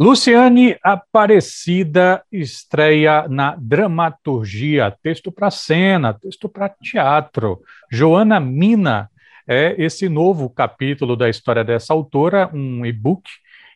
Luciane Aparecida estreia na dramaturgia, texto para cena, texto para teatro. Joana Mina é esse novo capítulo da história dessa autora, um e-book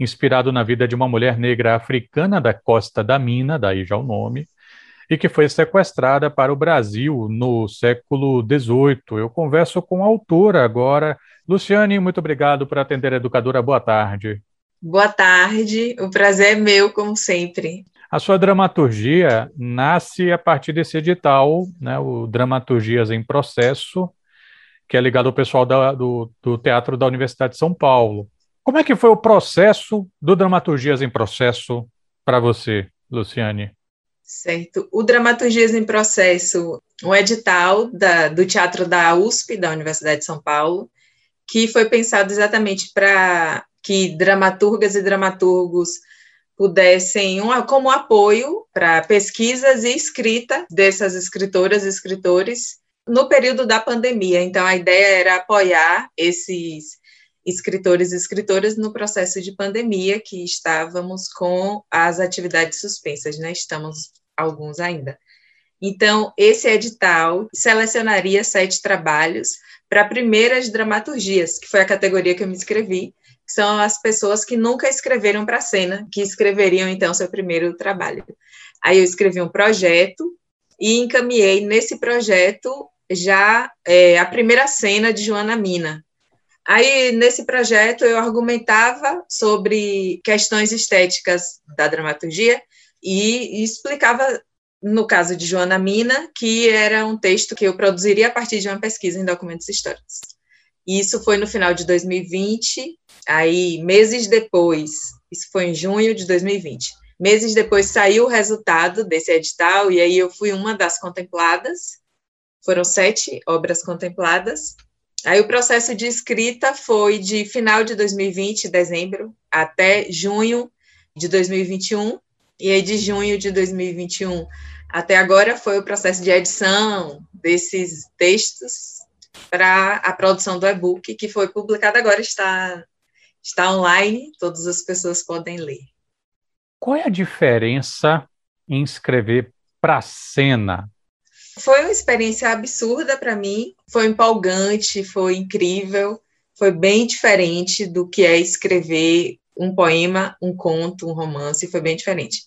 inspirado na vida de uma mulher negra africana da Costa da Mina, daí já o nome, e que foi sequestrada para o Brasil no século XVIII. Eu converso com a autora agora. Luciane, muito obrigado por atender a educadora. Boa tarde. Boa tarde, o prazer é meu, como sempre. A sua dramaturgia nasce a partir desse edital, né, o Dramaturgias em Processo, que é ligado ao pessoal da, do, do Teatro da Universidade de São Paulo. Como é que foi o processo do Dramaturgias em Processo para você, Luciane? Certo. O Dramaturgias em Processo, um edital da, do Teatro da USP, da Universidade de São Paulo, que foi pensado exatamente para que dramaturgas e dramaturgos pudessem, um, como apoio para pesquisas e escrita dessas escritoras e escritores no período da pandemia. Então, a ideia era apoiar esses escritores e escritoras no processo de pandemia que estávamos com as atividades suspensas, né? Estamos alguns ainda. Então, esse edital selecionaria sete trabalhos para primeiras dramaturgias, que foi a categoria que eu me inscrevi, são as pessoas que nunca escreveram para a cena, que escreveriam então seu primeiro trabalho. Aí eu escrevi um projeto e encaminhei nesse projeto já é, a primeira cena de Joana Mina. Aí nesse projeto eu argumentava sobre questões estéticas da dramaturgia e, explicava no caso de Joana Mina, que era um texto que eu produziria a partir de uma pesquisa em documentos históricos. Isso foi no final de 2020, aí meses depois, isso foi em junho de 2020. Meses depois saiu o resultado desse edital e aí eu fui uma das contempladas. Foram sete obras contempladas. Aí o processo de escrita foi de final de 2020, dezembro, até junho de 2021. E aí de junho de 2021 até agora foi o processo de edição desses textos para a produção do e-book, que foi publicado agora, está, está online, todas as pessoas podem ler. Qual é a diferença em escrever para cena? Foi uma experiência absurda para mim, foi empolgante, foi incrível, foi bem diferente do que é escrever um poema, um conto, um romance, foi bem diferente.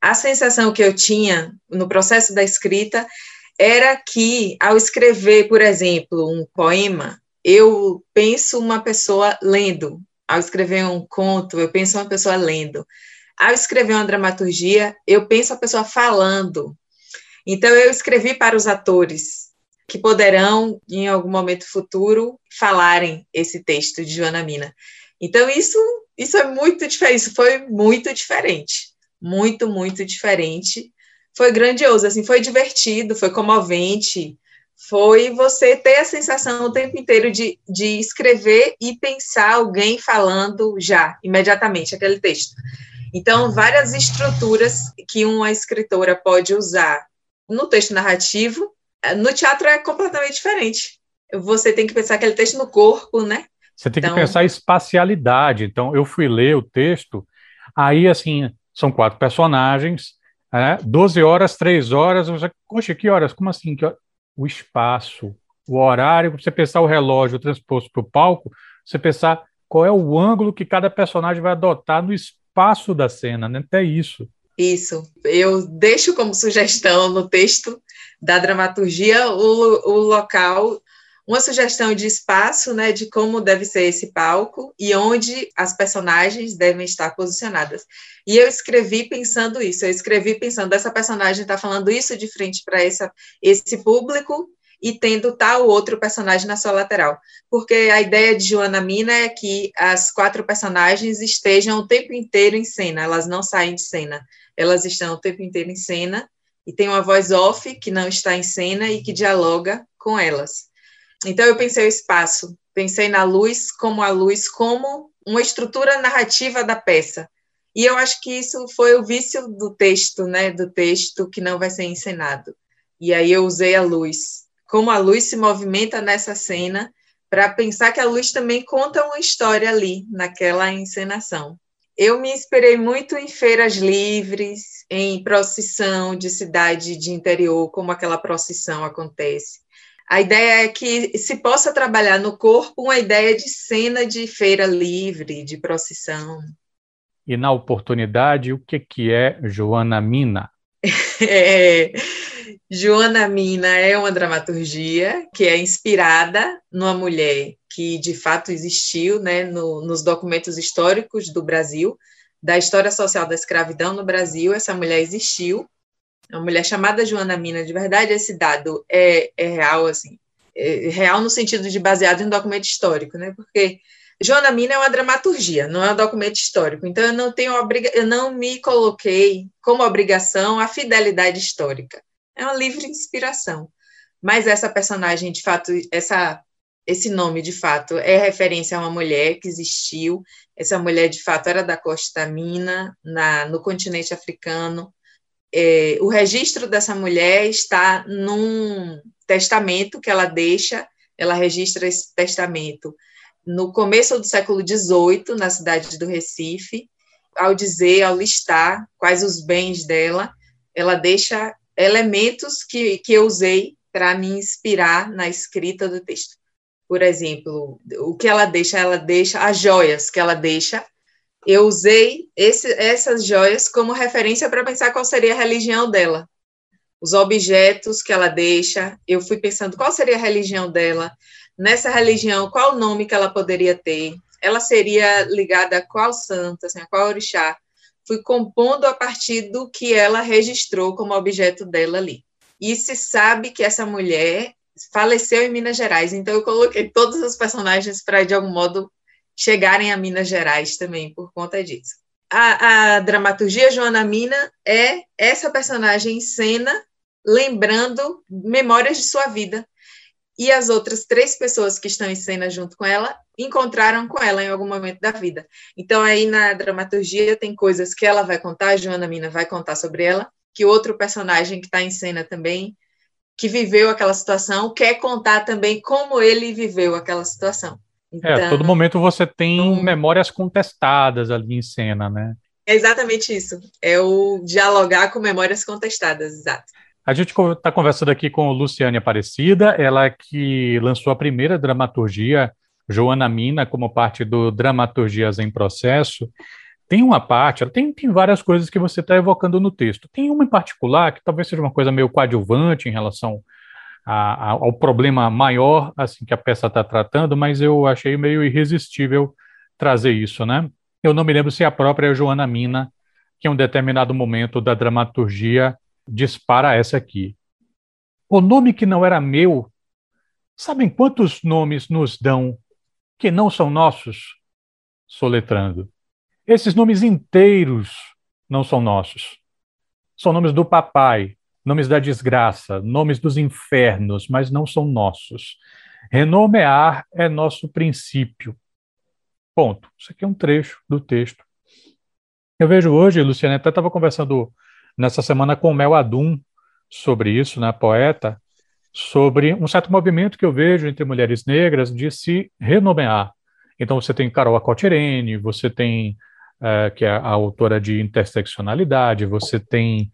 A sensação que eu tinha no processo da escrita era que, ao escrever, por exemplo, um poema, eu penso uma pessoa lendo. Ao escrever um conto, eu penso uma pessoa lendo. Ao escrever uma dramaturgia, eu penso a pessoa falando. Então, eu escrevi para os atores, que poderão, em algum momento futuro, falarem esse texto de Joana Mina. Então, isso, isso é muito diferente, isso foi muito diferente. Muito, muito diferente foi grandioso, assim, foi divertido, foi comovente, foi você ter a sensação o tempo inteiro de, de escrever e pensar alguém falando já, imediatamente, aquele texto. Então, várias estruturas que uma escritora pode usar no texto narrativo, eh, no teatro é completamente diferente. Você tem que pensar aquele texto no corpo, né? Você tem então... que pensar espacialidade. Então, eu fui ler o texto, aí, assim, são quatro personagens, é, 12 horas, 3 horas, você, poxa, que horas? Como assim? Que O espaço, o horário, você pensar o relógio transposto para o palco, você pensar qual é o ângulo que cada personagem vai adotar no espaço da cena, né? Até isso. Isso. Eu deixo como sugestão no texto da dramaturgia o, o local uma sugestão de espaço, né, de como deve ser esse palco e onde as personagens devem estar posicionadas. E eu escrevi pensando isso, eu escrevi pensando, essa personagem está falando isso de frente para esse público e tendo tal outro personagem na sua lateral. Porque a ideia de Joana Mina é que as quatro personagens estejam o tempo inteiro em cena, elas não saem de cena, elas estão o tempo inteiro em cena, e tem uma voz off que não está em cena e que dialoga com elas. Então eu pensei o espaço, pensei na luz como a luz como uma estrutura narrativa da peça. E eu acho que isso foi o vício do texto, né, do texto que não vai ser encenado. E aí eu usei a luz, como a luz se movimenta nessa cena, para pensar que a luz também conta uma história ali, naquela encenação. eu me inspirei muito em feiras livres, em procissão de cidade de interior, como aquela procissão acontece. A ideia é que se possa trabalhar no corpo uma ideia de cena de feira livre, de procissão. E na oportunidade, o que, que é Joana Mina? É, Joana Mina é uma dramaturgia que é inspirada numa mulher que de fato existiu né, no, nos documentos históricos do Brasil, da história social da escravidão no Brasil. Essa mulher existiu, uma mulher chamada Joana Mina, de verdade, esse dado é, é real, assim, é real no sentido de baseado em documento histórico, né? Porque Joana Mina é uma dramaturgia, não é um documento histórico. Então eu não tenho obriga eu não me coloquei como obrigação a fidelidade histórica. É uma livre inspiração. Mas essa personagem, de fato, essa esse nome, de fato, é referência a uma mulher que existiu. Essa mulher, de fato, era da Costa Mina, na, no continente africano. É, o registro dessa mulher está num testamento que ela deixa, ela registra esse testamento no começo do século XVIII, na cidade do Recife, ao dizer, ao listar quais os bens dela, ela deixa elementos que, que eu usei para me inspirar na escrita do texto. Por exemplo, o que ela deixa, ela deixa as joias que ela deixa. Eu usei esse, essas joias como referência para pensar qual seria a religião dela. Os objetos que ela deixa, eu fui pensando qual seria a religião dela, nessa religião, qual o nome que ela poderia ter? Ela seria ligada a qual santa, assim, a qual orixá? Fui compondo a partir do que ela registrou como objeto dela ali. E se sabe que essa mulher faleceu em Minas Gerais, então eu coloquei todos os personagens para, de algum modo, chegarem a Minas Gerais também, por conta disso. A, a dramaturgia Joana Mina é essa personagem em cena, lembrando memórias de sua vida, e as outras três pessoas que estão em cena junto com ela encontraram com ela em algum momento da vida. Então, aí na dramaturgia tem coisas que ela vai contar, a Joana Mina vai contar sobre ela, que outro personagem que está em cena também, que viveu aquela situação, quer contar também como ele viveu aquela situação. Então, é, a todo então, momento você tem um... memórias contestadas ali em cena, né? É exatamente isso. É o dialogar com memórias contestadas, exato. A gente está conversando aqui com Luciane Aparecida, ela que lançou a primeira dramaturgia, Joana Mina, como parte do Dramaturgias em Processo. Tem uma parte, tem, tem várias coisas que você está evocando no texto. Tem uma em particular que talvez seja uma coisa meio coadjuvante em relação a, a, ao problema maior assim que a peça está tratando, mas eu achei meio irresistível trazer isso, né? Eu não me lembro se a própria Joana Mina, que em um determinado momento da dramaturgia dispara essa aqui. O nome que não era meu, sabem quantos nomes nos dão que não são nossos? Soletrando. Esses nomes inteiros não são nossos. São nomes do papai, nomes da desgraça, nomes dos infernos, mas não são nossos. Renomear é nosso princípio. Ponto. Isso aqui é um trecho do texto. Eu vejo hoje, Luciana, até estava conversando nessa semana com o Mel Adum sobre isso, né, poeta, sobre um certo movimento que eu vejo entre mulheres negras de se renomear. Então você tem Carol Acotirene, você tem, é, que é a autora de Interseccionalidade, você tem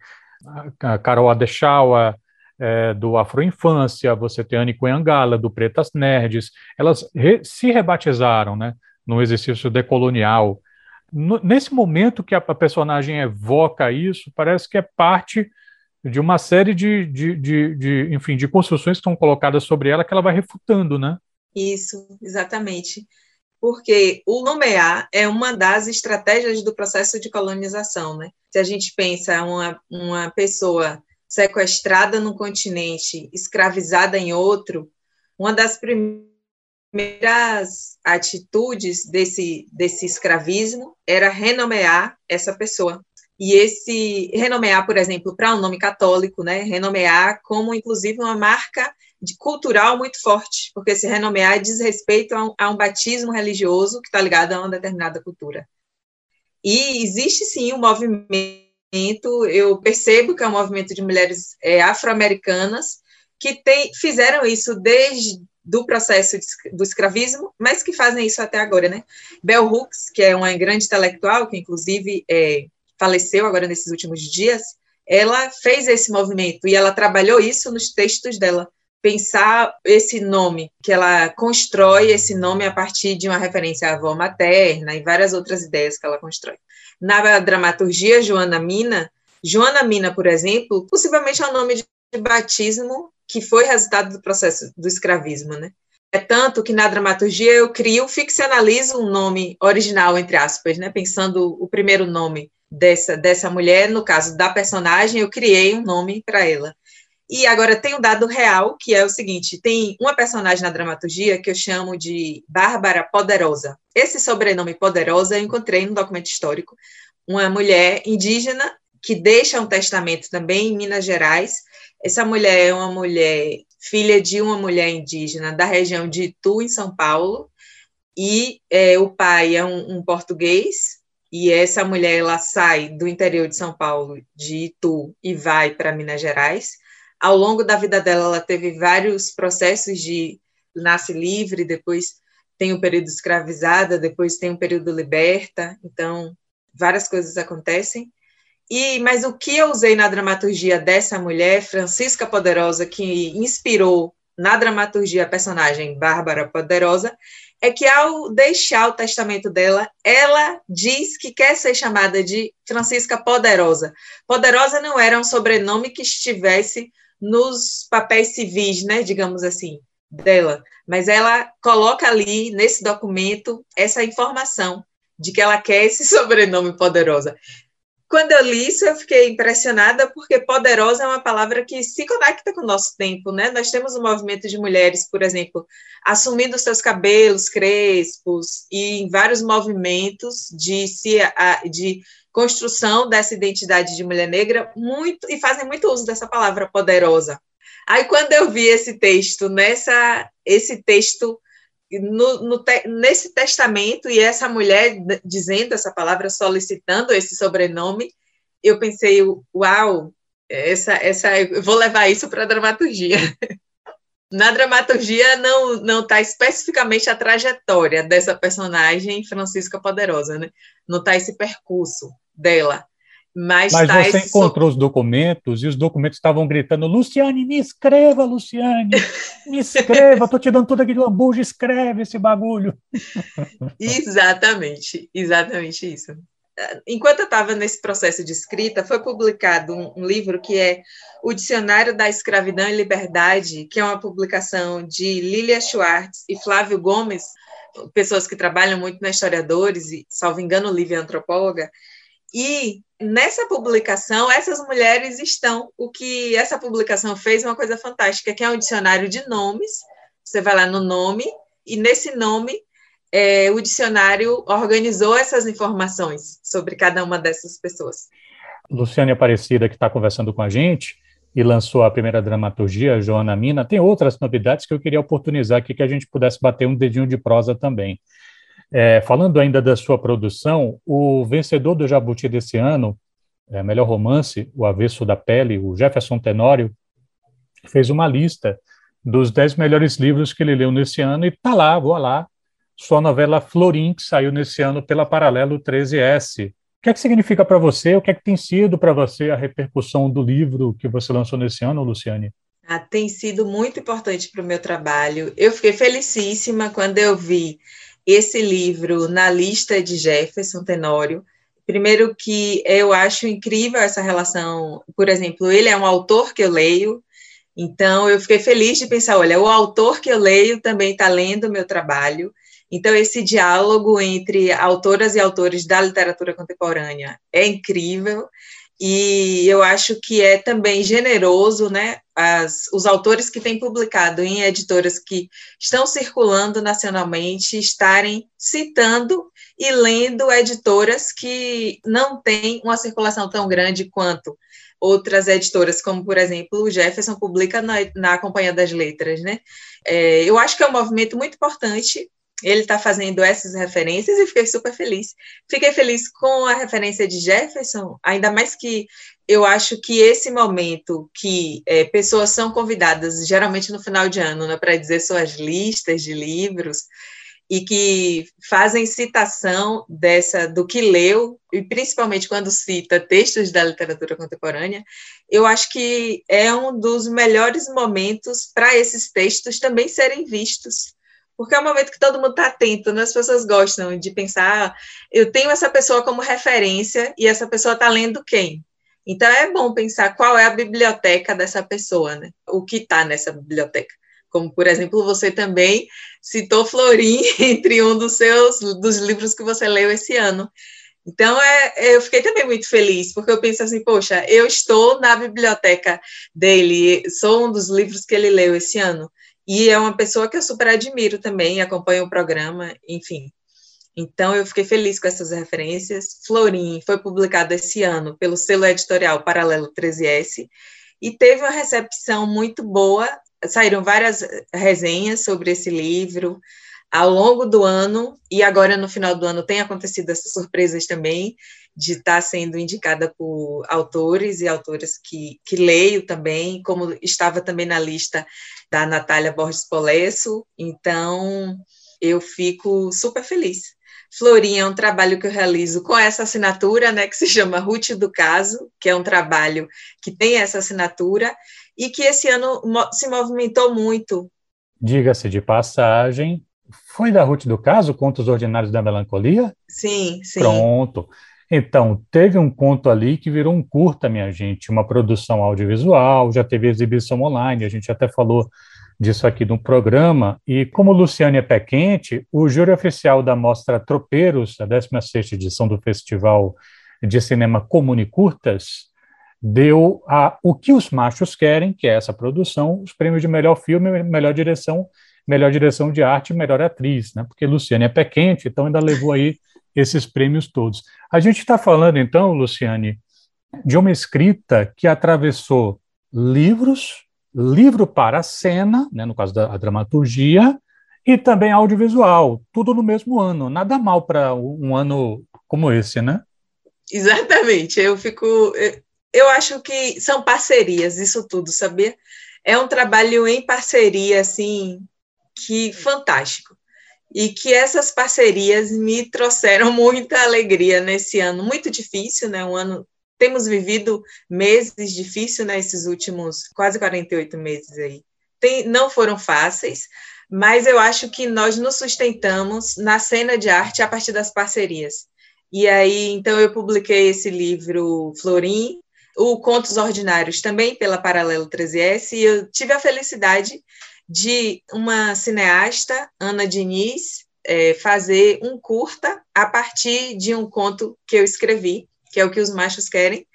a Carol Adechawa, é, do Afroinfância, você tem Anne Coyangala, do Pretas Nerds, elas re se rebatizaram, né, no exercício decolonial, nesse momento que a, personagem evoca isso, parece que é parte de uma série de, de, de, de, enfim, de construções que estão colocadas sobre ela que ela vai refutando, né? Isso, exatamente. Porque o nomear é uma das estratégias do processo de colonização, né? Se a gente pensa uma, uma pessoa sequestrada num continente, escravizada em outro, uma das primeiras atitudes desse, desse escravismo era renomear essa pessoa. E esse renomear, por exemplo, para um nome católico, né, renomear como inclusive uma marca de cultural muito forte, porque esse renomear diz respeito a um, a um batismo religioso que está ligado a uma determinada cultura. E existe sim um movimento, eu percebo que é um movimento de mulheres é, afro-americanas que tem, fizeram isso desde do processo do escravismo, mas que fazem isso até agora, né? Bell Hooks, que é uma grande intelectual, que inclusive é, faleceu agora nesses últimos dias, ela fez esse movimento e ela trabalhou isso nos textos dela. Pensar esse nome, que ela constrói esse nome a partir de uma referência à avó materna e várias outras ideias que ela constrói. Na dramaturgia, Joana Mina, Joana Mina, por exemplo, possivelmente é um nome de batismo que foi resultado do processo do escravismo, né? É tanto que na dramaturgia eu crio, ficcionalizo um nome original, entre aspas, né? Pensando o primeiro nome dessa, dessa mulher, no caso da personagem, eu criei um nome para ela. E agora tem um dado real, que é o seguinte: tem uma personagem na dramaturgia que eu chamo de Bárbara Poderosa. Esse sobrenome Poderosa eu encontrei no documento histórico. Uma mulher indígena que deixa um testamento também em Minas Gerais. Essa mulher é uma mulher, filha de uma mulher indígena da região de Itu, em São Paulo, e é, o pai é um, um, português, e essa mulher ela sai do interior de São Paulo, de Itu, e vai para Minas Gerais. Ao longo da vida dela, ela teve vários processos de nasce livre, depois tem um período escravizada, depois tem um período liberta, então várias coisas acontecem. E, mas o que eu usei na dramaturgia dessa mulher, Francisca Poderosa, que inspirou na dramaturgia a personagem Bárbara Poderosa, é que ao deixar o testamento dela, ela diz que quer ser chamada de Francisca Poderosa. Poderosa não era um sobrenome que estivesse nos papéis civis, né, digamos assim, dela, mas ela coloca ali nesse documento essa informação de que ela quer esse sobrenome Poderosa. Quando eu li isso, eu fiquei impressionada, porque poderosa é uma palavra que se conecta com o nosso tempo, né? Nós temos um movimento de mulheres, por exemplo, assumindo seus cabelos crespos e em vários movimentos de, se, de construção dessa identidade de mulher negra, muito e fazem muito uso dessa palavra poderosa. Aí, quando eu vi esse texto, nessa, esse texto no, no te, nesse testamento e essa mulher dizendo essa palavra, solicitando esse sobrenome, eu pensei, uau, essa, essa, eu vou levar isso para a dramaturgia. Na dramaturgia não não está especificamente a trajetória dessa personagem Francisca Poderosa, né? Não está esse percurso dela. Mas, Mas tá você encontrou os documentos e os documentos estavam gritando: Luciane, me escreva, Luciane, me escreva, estou te dando tudo aqui de lambuja, escreve esse bagulho. exatamente, exatamente isso. Enquanto eu estava nesse processo de escrita, foi publicado um, um, livro que é O Dicionário da Escravidão e Liberdade, que é uma publicação de Lilia Schwartz e Flávio Gomes, pessoas que trabalham muito na historiadores, e, salvo engano, Lívia é antropóloga, e nessa publicação, essas mulheres estão. O que essa publicação fez é uma coisa fantástica, que é um dicionário de nomes. Você vai lá no nome, e nesse nome, é, o dicionário organizou essas informações sobre cada uma dessas pessoas. Luciane Aparecida, que está conversando com a gente e lançou a primeira dramaturgia, Joana Mina, tem outras novidades que eu queria oportunizar aqui que a gente pudesse bater um dedinho de prosa também. É, falando ainda da sua produção, o vencedor do Jabuti desse ano, é, melhor romance, O Avesso da Pele, o Jefferson Tenório, fez uma lista dos dez melhores livros que ele leu nesse ano e tá lá, vou lá, sua novela Florim, que saiu nesse ano pela Paralelo 13S. O que é que significa para você? O que é que tem sido para você a repercussão do livro que você lançou nesse ano, Luciane? Ah, tem sido muito importante para o meu trabalho. Eu fiquei felicíssima quando eu vi esse livro na lista de Jefferson Tenório. Primeiro que eu acho incrível essa relação, por exemplo, ele é um autor que eu leio, então eu fiquei feliz de pensar, olha, o autor que eu leio também está lendo o meu trabalho. Então esse diálogo entre autoras e autores da literatura contemporânea é incrível e eu acho que é também generoso, né, as, os autores que têm publicado em editoras que estão circulando nacionalmente estarem citando e lendo editoras que não têm uma circulação tão grande quanto outras editoras, como, por exemplo, o Jefferson publica na, na Companhia das Letras, né? É, eu acho que é um movimento muito importante ele está fazendo essas referências e fiquei super feliz. Fiquei feliz com a referência de Jefferson, ainda mais que eu acho que esse momento que é, pessoas são convidadas, geralmente no final de ano, né, para dizer suas listas de livros, e que fazem citação dessa do que leu, e principalmente quando cita textos da literatura contemporânea, eu acho que é um dos melhores momentos para esses textos também serem vistos. Porque é um momento que todo mundo está atento, né? as pessoas gostam de pensar, ah, eu tenho essa pessoa como referência e essa pessoa está lendo quem? Então é bom pensar qual é a biblioteca dessa pessoa, né? O que está nessa biblioteca como por exemplo você também citou Florim entre um dos seus dos livros que você leu esse ano. Então é, eu fiquei também muito feliz porque eu penso assim, poxa, eu estou na biblioteca dele, sou um dos livros que ele leu esse ano e é uma pessoa que eu super admiro também, acompanho o programa, enfim. Então eu fiquei feliz com essas referências. Florim foi publicado esse ano pelo selo editorial Paralelo 13S e teve uma recepção muito boa saíram várias resenhas sobre esse livro ao longo do ano, e agora no final do ano tem acontecido essas surpresas também, de estar sendo indicada por autores e autoras que, que leio também, como estava também na lista da Natália Borges Polesso, então eu fico super feliz. Florinha é um trabalho que eu realizo com essa assinatura, né, que se chama Ruth do Caso, que é um trabalho que tem essa assinatura, e que esse ano se movimentou muito. Diga-se de passagem, foi da Ruth do Caso, Contos Ordinários da Melancolia? Sim, sim. Pronto. Então, teve um conto ali que virou um curta, minha gente, uma produção audiovisual, já teve exibição online, a gente até falou disso aqui no programa, e como Luciane é pé quente, o júri oficial da Mostra Tropeiros, a 16ª edição do Festival de Cinema Comune Curtas, deu a O que os machos querem, que é essa produção, os prêmios de melhor filme, melhor direção, melhor direção de arte e melhor atriz, né? Porque Luciane é pé quente, então ainda levou aí esses prêmios todos. A gente está falando então, Luciane, de uma escrita que atravessou livros, livro para cena, né, no caso da dramaturgia, e também audiovisual, tudo no mesmo ano. Nada mal para um ano como esse, né? Exatamente. Eu fico eu acho que são parcerias, isso tudo, sabia? É um trabalho em parceria, assim, que fantástico. E que essas parcerias me trouxeram muita alegria nesse ano, muito difícil, né? Um ano. Temos vivido meses difíceis, né? Esses últimos quase 48 meses aí. Tem, não foram fáceis, mas eu acho que nós nos sustentamos na cena de arte a partir das parcerias. E aí, então, eu publiquei esse livro Florim, o Contos Ordinários também pela Paralelo 13S, e eu tive a felicidade de uma cineasta, Ana Diniz, é, fazer um curta a partir de um conto que eu escrevi, que é o que os machos querem.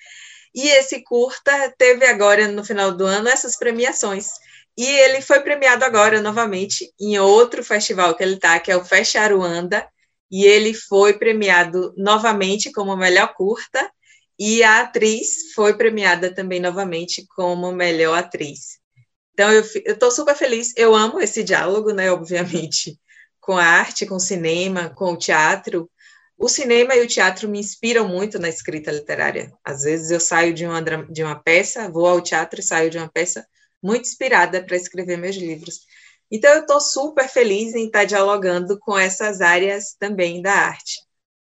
E esse curta teve agora, no final do ano, essas premiações. E ele foi premiado agora, novamente, em outro festival que ele está, que é o Fest Aruanda, e ele foi premiado novamente como melhor curta, e a atriz foi premiada também novamente como melhor atriz. Então, eu estou super feliz. Eu amo esse diálogo, né, obviamente, com a arte, com o cinema, com o teatro. O cinema e o teatro me inspiram muito na escrita literária. Às vezes eu saio de uma, de uma peça, vou ao teatro e saio de uma peça muito inspirada para escrever meus livros. Então, eu estou super feliz em estar dialogando com essas áreas também da arte.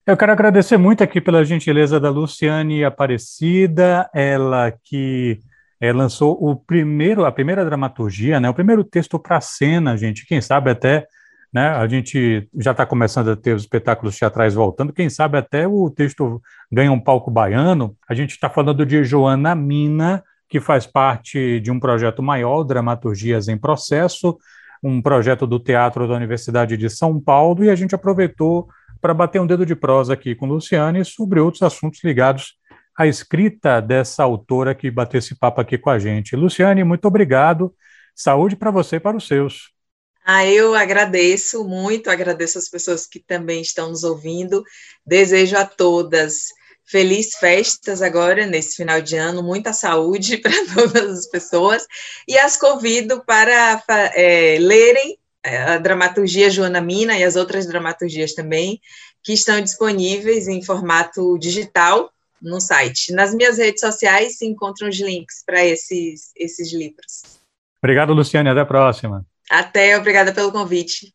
Eu quero agradecer muito aqui pela gentileza da Luciane Aparecida, ela que é, lançou o primeiro, a primeira dramaturgia, né, o primeiro texto para cena, gente. Quem sabe até, né, a gente já está começando a ter os espetáculos teatrais voltando. Quem sabe até o texto ganha um palco baiano. A gente está falando de Joana Mina, que faz parte de um projeto maior, Dramaturgias em Processo, um projeto do Teatro da Universidade de São Paulo, e a gente aproveitou para bater um dedo de prosa aqui com Luciane sobre outros assuntos ligados à escrita dessa autora que bateu esse papo aqui com a gente. Luciane, muito obrigado. Saúde para você e para os seus. Ah, eu agradeço muito, agradeço as pessoas que também estão nos ouvindo. Desejo a todas feliz festas agora, nesse final de ano, muita saúde para todas as pessoas, e as convido para é, lerem a dramaturgia Joana Mina e as outras dramaturgias também, que estão disponíveis em formato digital no site. Nas minhas redes sociais se encontram os links para esses, esses livros. Obrigado, Luciane. Até a próxima. Até, obrigada pelo convite.